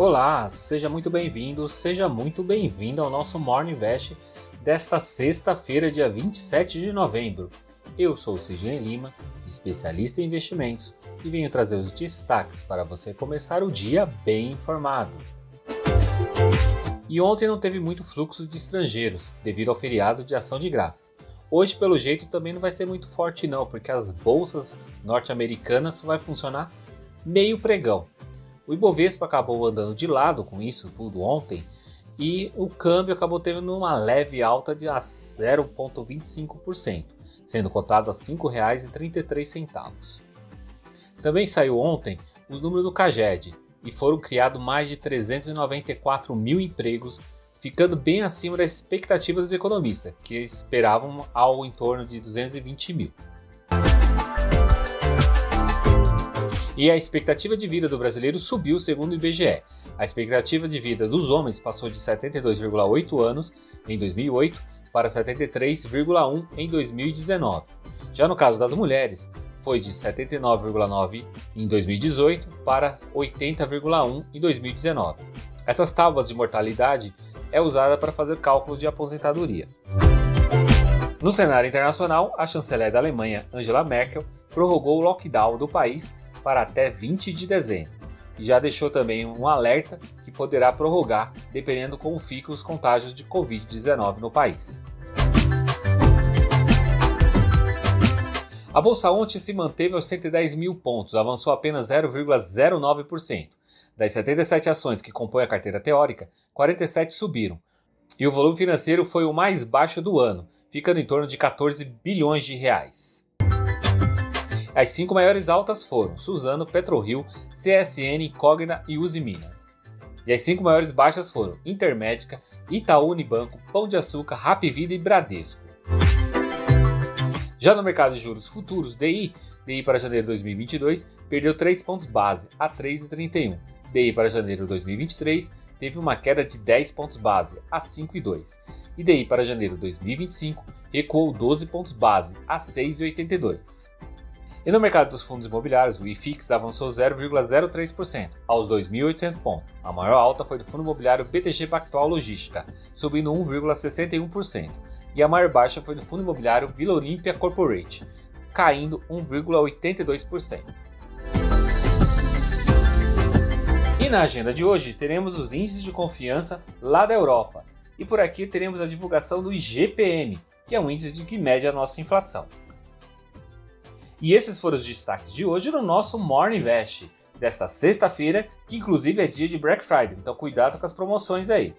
Olá, seja muito bem-vindo, seja muito bem-vindo ao nosso Morning Invest desta sexta-feira, dia 27 de novembro. Eu sou o Sidney Lima, especialista em investimentos, e venho trazer os destaques para você começar o dia bem informado. E ontem não teve muito fluxo de estrangeiros, devido ao feriado de ação de graças. Hoje, pelo jeito, também não vai ser muito forte não, porque as bolsas norte-americanas vai funcionar meio pregão. O Ibovespa acabou andando de lado com isso tudo ontem e o câmbio acabou tendo uma leve alta de 0,25%, sendo cotado a R$ 5,33. Também saiu ontem os números do CAGED e foram criados mais de 394 mil empregos, ficando bem acima das expectativas dos economistas, que esperavam algo em torno de 220 mil. E a expectativa de vida do brasileiro subiu segundo o IBGE. A expectativa de vida dos homens passou de 72,8 anos em 2008 para 73,1 em 2019. Já no caso das mulheres, foi de 79,9 em 2018 para 80,1 em 2019. Essas tábuas de mortalidade é usada para fazer cálculos de aposentadoria. No cenário internacional, a chanceler da Alemanha, Angela Merkel, prorrogou o lockdown do país para até 20 de dezembro e já deixou também um alerta que poderá prorrogar dependendo como ficam os contágios de Covid-19 no país. A bolsa ontem se manteve aos 110 mil pontos, avançou apenas 0,09%. Das 77 ações que compõem a carteira teórica, 47 subiram. E o volume financeiro foi o mais baixo do ano, ficando em torno de 14 bilhões de reais. As cinco maiores altas foram Suzano, PetroRio, CSN, Cogna e Uzi Minas. E as cinco maiores baixas foram Intermédica, Itaú Unibanco, Pão de Açúcar, Rapvida e Bradesco. Já no mercado de juros futuros, DI, DI para janeiro de 2022 perdeu 3 pontos base a 3,31. DI para janeiro de 2023 teve uma queda de 10 pontos base a 5,2. E DI para janeiro de 2025 recuou 12 pontos base a 6,82. E no mercado dos fundos imobiliários, o IFIX avançou 0,03% aos 2.800 pontos. A maior alta foi do fundo imobiliário BTG Pactual Logística, subindo 1,61%, e a maior baixa foi do fundo imobiliário Vila Olímpia Corporate, caindo 1,82%. E na agenda de hoje teremos os índices de confiança lá da Europa. E por aqui teremos a divulgação do IGPM, que é um índice de que mede a nossa inflação. E esses foram os destaques de hoje no nosso Morning Invest desta sexta-feira, que inclusive é dia de Black Friday, então cuidado com as promoções aí.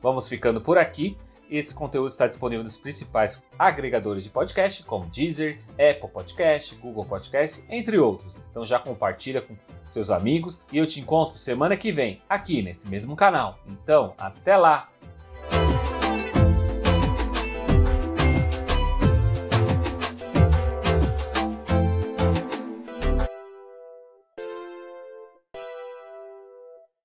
Vamos ficando por aqui. Esse conteúdo está disponível nos principais agregadores de podcast, como Deezer, Apple Podcast, Google Podcast, entre outros. Então já compartilha com seus amigos e eu te encontro semana que vem aqui nesse mesmo canal. Então, até lá!